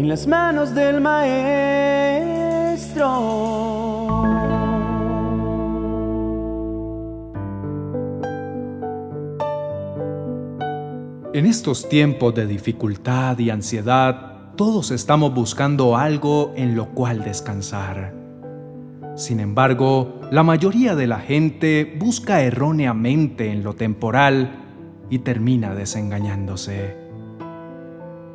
en las manos del Maestro. En estos tiempos de dificultad y ansiedad, todos estamos buscando algo en lo cual descansar. Sin embargo, la mayoría de la gente busca erróneamente en lo temporal y termina desengañándose.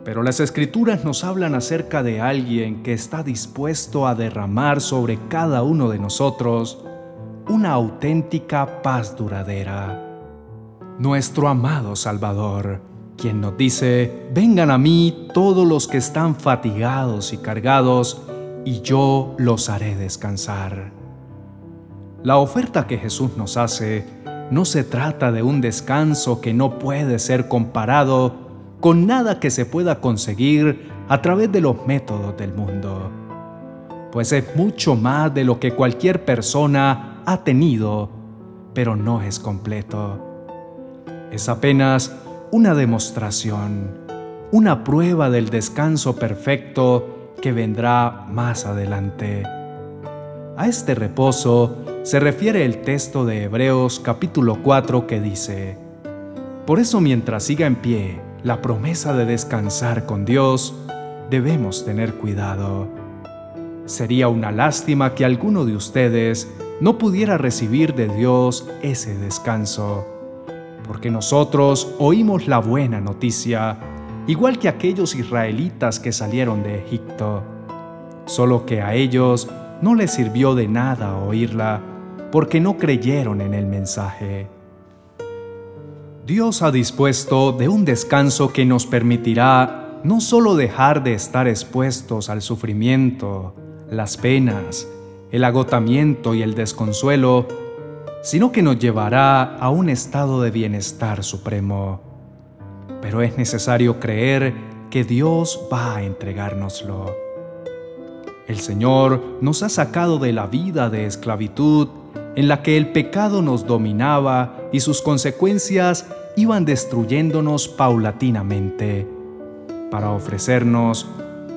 Pero las escrituras nos hablan acerca de alguien que está dispuesto a derramar sobre cada uno de nosotros una auténtica paz duradera nuestro amado Salvador, quien nos dice, vengan a mí todos los que están fatigados y cargados, y yo los haré descansar. La oferta que Jesús nos hace no se trata de un descanso que no puede ser comparado con nada que se pueda conseguir a través de los métodos del mundo, pues es mucho más de lo que cualquier persona ha tenido, pero no es completo es apenas una demostración, una prueba del descanso perfecto que vendrá más adelante. A este reposo se refiere el texto de Hebreos capítulo 4 que dice, Por eso mientras siga en pie la promesa de descansar con Dios, debemos tener cuidado. Sería una lástima que alguno de ustedes no pudiera recibir de Dios ese descanso porque nosotros oímos la buena noticia, igual que aquellos israelitas que salieron de Egipto, solo que a ellos no les sirvió de nada oírla, porque no creyeron en el mensaje. Dios ha dispuesto de un descanso que nos permitirá no solo dejar de estar expuestos al sufrimiento, las penas, el agotamiento y el desconsuelo, sino que nos llevará a un estado de bienestar supremo. Pero es necesario creer que Dios va a entregárnoslo. El Señor nos ha sacado de la vida de esclavitud en la que el pecado nos dominaba y sus consecuencias iban destruyéndonos paulatinamente, para ofrecernos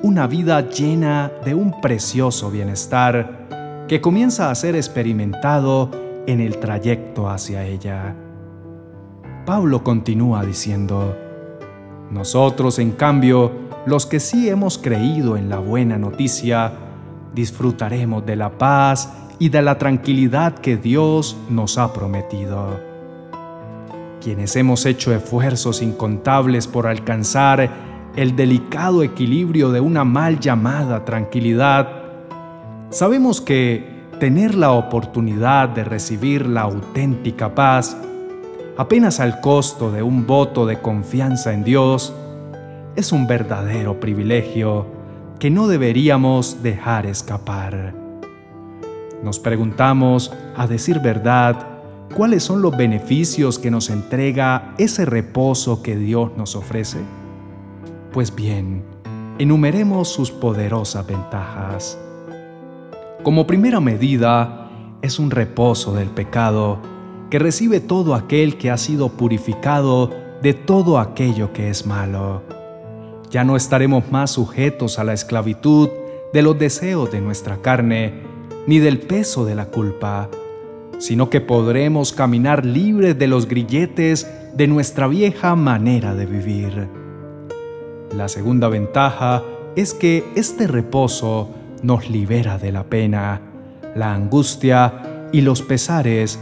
una vida llena de un precioso bienestar que comienza a ser experimentado en el trayecto hacia ella. Pablo continúa diciendo, nosotros en cambio, los que sí hemos creído en la buena noticia, disfrutaremos de la paz y de la tranquilidad que Dios nos ha prometido. Quienes hemos hecho esfuerzos incontables por alcanzar el delicado equilibrio de una mal llamada tranquilidad, sabemos que tener la oportunidad de recibir la auténtica paz, apenas al costo de un voto de confianza en Dios, es un verdadero privilegio que no deberíamos dejar escapar. Nos preguntamos, a decir verdad, cuáles son los beneficios que nos entrega ese reposo que Dios nos ofrece. Pues bien, enumeremos sus poderosas ventajas. Como primera medida, es un reposo del pecado que recibe todo aquel que ha sido purificado de todo aquello que es malo. Ya no estaremos más sujetos a la esclavitud de los deseos de nuestra carne, ni del peso de la culpa, sino que podremos caminar libres de los grilletes de nuestra vieja manera de vivir. La segunda ventaja es que este reposo nos libera de la pena, la angustia y los pesares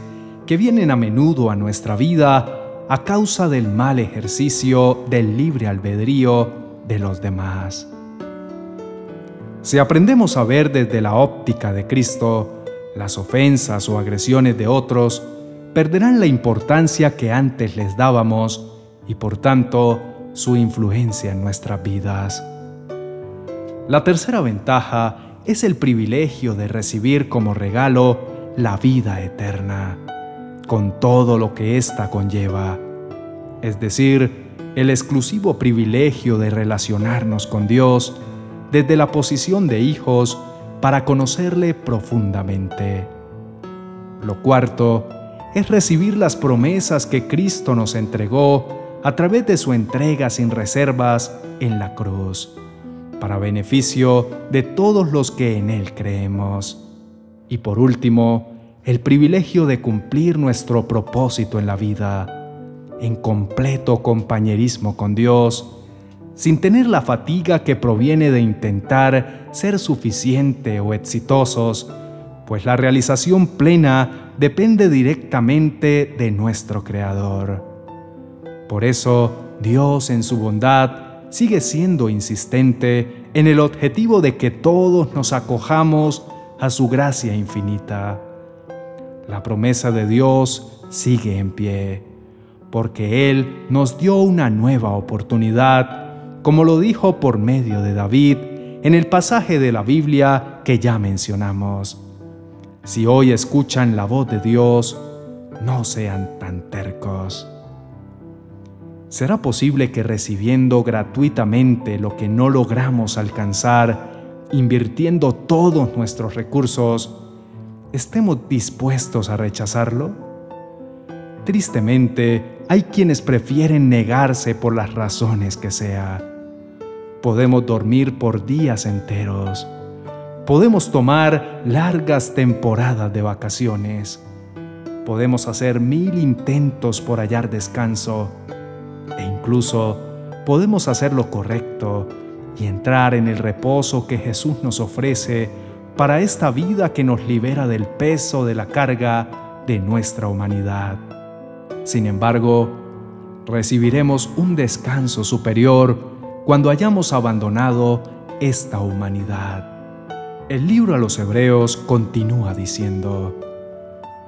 que vienen a menudo a nuestra vida a causa del mal ejercicio del libre albedrío de los demás. Si aprendemos a ver desde la óptica de Cristo, las ofensas o agresiones de otros perderán la importancia que antes les dábamos y por tanto su influencia en nuestras vidas. La tercera ventaja es el privilegio de recibir como regalo la vida eterna, con todo lo que ésta conlleva, es decir, el exclusivo privilegio de relacionarnos con Dios desde la posición de hijos para conocerle profundamente. Lo cuarto es recibir las promesas que Cristo nos entregó a través de su entrega sin reservas en la cruz para beneficio de todos los que en Él creemos. Y por último, el privilegio de cumplir nuestro propósito en la vida, en completo compañerismo con Dios, sin tener la fatiga que proviene de intentar ser suficiente o exitosos, pues la realización plena depende directamente de nuestro Creador. Por eso, Dios en su bondad sigue siendo insistente en el objetivo de que todos nos acojamos a su gracia infinita. La promesa de Dios sigue en pie, porque Él nos dio una nueva oportunidad como lo dijo por medio de David en el pasaje de la Biblia que ya mencionamos. Si hoy escuchan la voz de Dios, no sean tan tercos. ¿Será posible que recibiendo gratuitamente lo que no logramos alcanzar, invirtiendo todos nuestros recursos, estemos dispuestos a rechazarlo? Tristemente, hay quienes prefieren negarse por las razones que sea Podemos dormir por días enteros. Podemos tomar largas temporadas de vacaciones. Podemos hacer mil intentos por hallar descanso. E incluso podemos hacer lo correcto y entrar en el reposo que Jesús nos ofrece para esta vida que nos libera del peso de la carga de nuestra humanidad. Sin embargo, recibiremos un descanso superior cuando hayamos abandonado esta humanidad. El libro a los Hebreos continúa diciendo,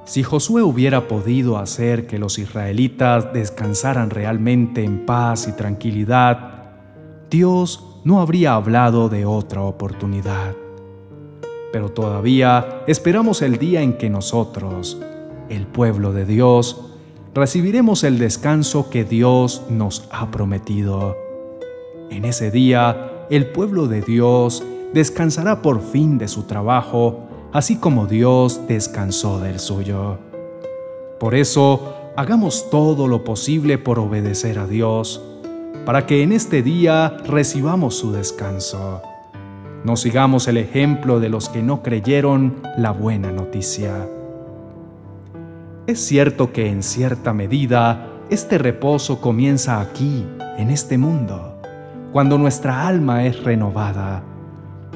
si Josué hubiera podido hacer que los israelitas descansaran realmente en paz y tranquilidad, Dios no habría hablado de otra oportunidad. Pero todavía esperamos el día en que nosotros, el pueblo de Dios, recibiremos el descanso que Dios nos ha prometido. En ese día, el pueblo de Dios descansará por fin de su trabajo, así como Dios descansó del suyo. Por eso, hagamos todo lo posible por obedecer a Dios, para que en este día recibamos su descanso. No sigamos el ejemplo de los que no creyeron la buena noticia. Es cierto que en cierta medida este reposo comienza aquí, en este mundo cuando nuestra alma es renovada,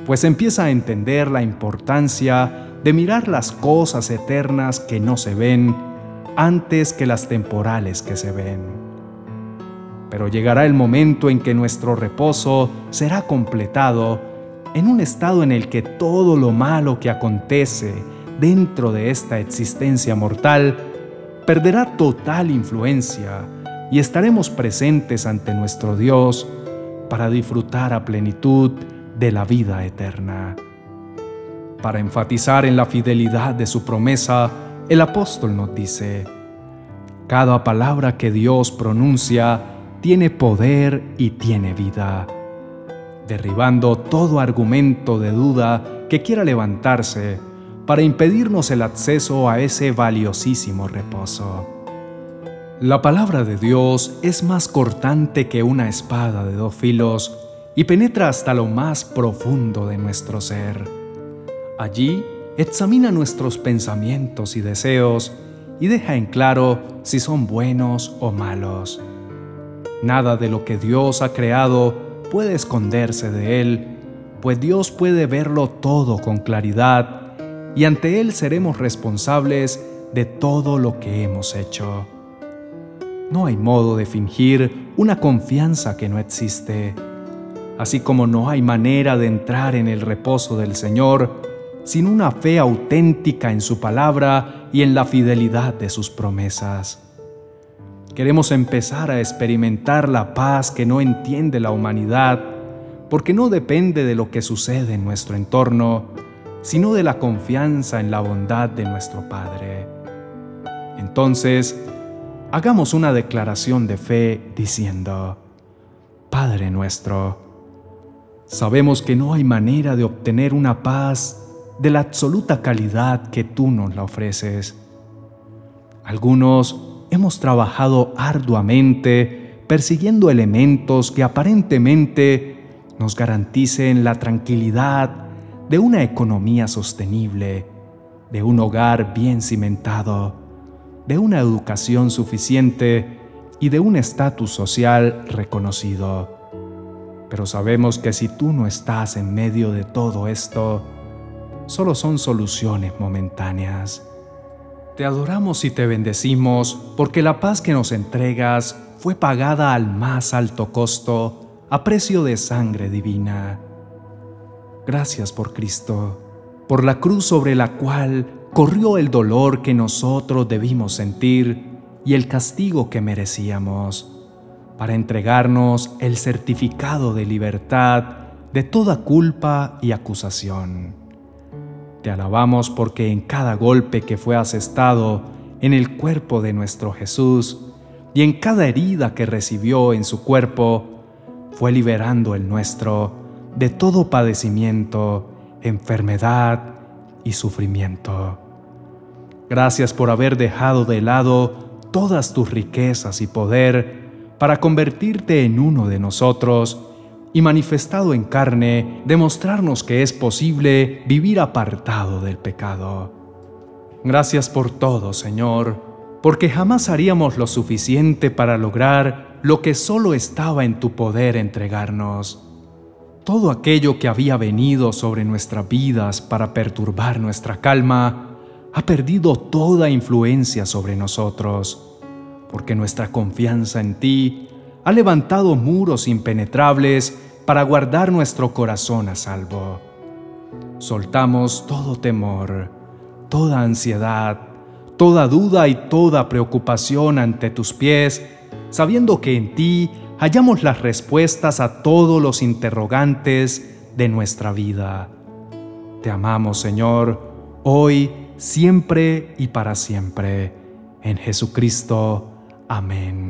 pues empieza a entender la importancia de mirar las cosas eternas que no se ven antes que las temporales que se ven. Pero llegará el momento en que nuestro reposo será completado en un estado en el que todo lo malo que acontece dentro de esta existencia mortal perderá total influencia y estaremos presentes ante nuestro Dios para disfrutar a plenitud de la vida eterna. Para enfatizar en la fidelidad de su promesa, el apóstol nos dice, cada palabra que Dios pronuncia tiene poder y tiene vida, derribando todo argumento de duda que quiera levantarse para impedirnos el acceso a ese valiosísimo reposo. La palabra de Dios es más cortante que una espada de dos filos y penetra hasta lo más profundo de nuestro ser. Allí examina nuestros pensamientos y deseos y deja en claro si son buenos o malos. Nada de lo que Dios ha creado puede esconderse de Él, pues Dios puede verlo todo con claridad y ante Él seremos responsables de todo lo que hemos hecho. No hay modo de fingir una confianza que no existe, así como no hay manera de entrar en el reposo del Señor sin una fe auténtica en su palabra y en la fidelidad de sus promesas. Queremos empezar a experimentar la paz que no entiende la humanidad, porque no depende de lo que sucede en nuestro entorno, sino de la confianza en la bondad de nuestro Padre. Entonces, hagamos una declaración de fe diciendo, Padre nuestro, sabemos que no hay manera de obtener una paz de la absoluta calidad que tú nos la ofreces. Algunos hemos trabajado arduamente persiguiendo elementos que aparentemente nos garanticen la tranquilidad de una economía sostenible, de un hogar bien cimentado, de una educación suficiente y de un estatus social reconocido. Pero sabemos que si tú no estás en medio de todo esto, solo son soluciones momentáneas. Te adoramos y te bendecimos porque la paz que nos entregas fue pagada al más alto costo a precio de sangre divina. Gracias por Cristo, por la cruz sobre la cual corrió el dolor que nosotros debimos sentir y el castigo que merecíamos, para entregarnos el certificado de libertad de toda culpa y acusación. Te alabamos porque en cada golpe que fue asestado en el cuerpo de nuestro Jesús y en cada herida que recibió en su cuerpo, fue liberando el nuestro de todo padecimiento, enfermedad y sufrimiento. Gracias por haber dejado de lado todas tus riquezas y poder para convertirte en uno de nosotros y manifestado en carne, demostrarnos que es posible vivir apartado del pecado. Gracias por todo, Señor, porque jamás haríamos lo suficiente para lograr lo que solo estaba en tu poder entregarnos. Todo aquello que había venido sobre nuestras vidas para perturbar nuestra calma ha perdido toda influencia sobre nosotros, porque nuestra confianza en ti ha levantado muros impenetrables para guardar nuestro corazón a salvo. Soltamos todo temor, toda ansiedad, toda duda y toda preocupación ante tus pies, sabiendo que en ti hallamos las respuestas a todos los interrogantes de nuestra vida. Te amamos, Señor, hoy, siempre y para siempre. En Jesucristo. Amén.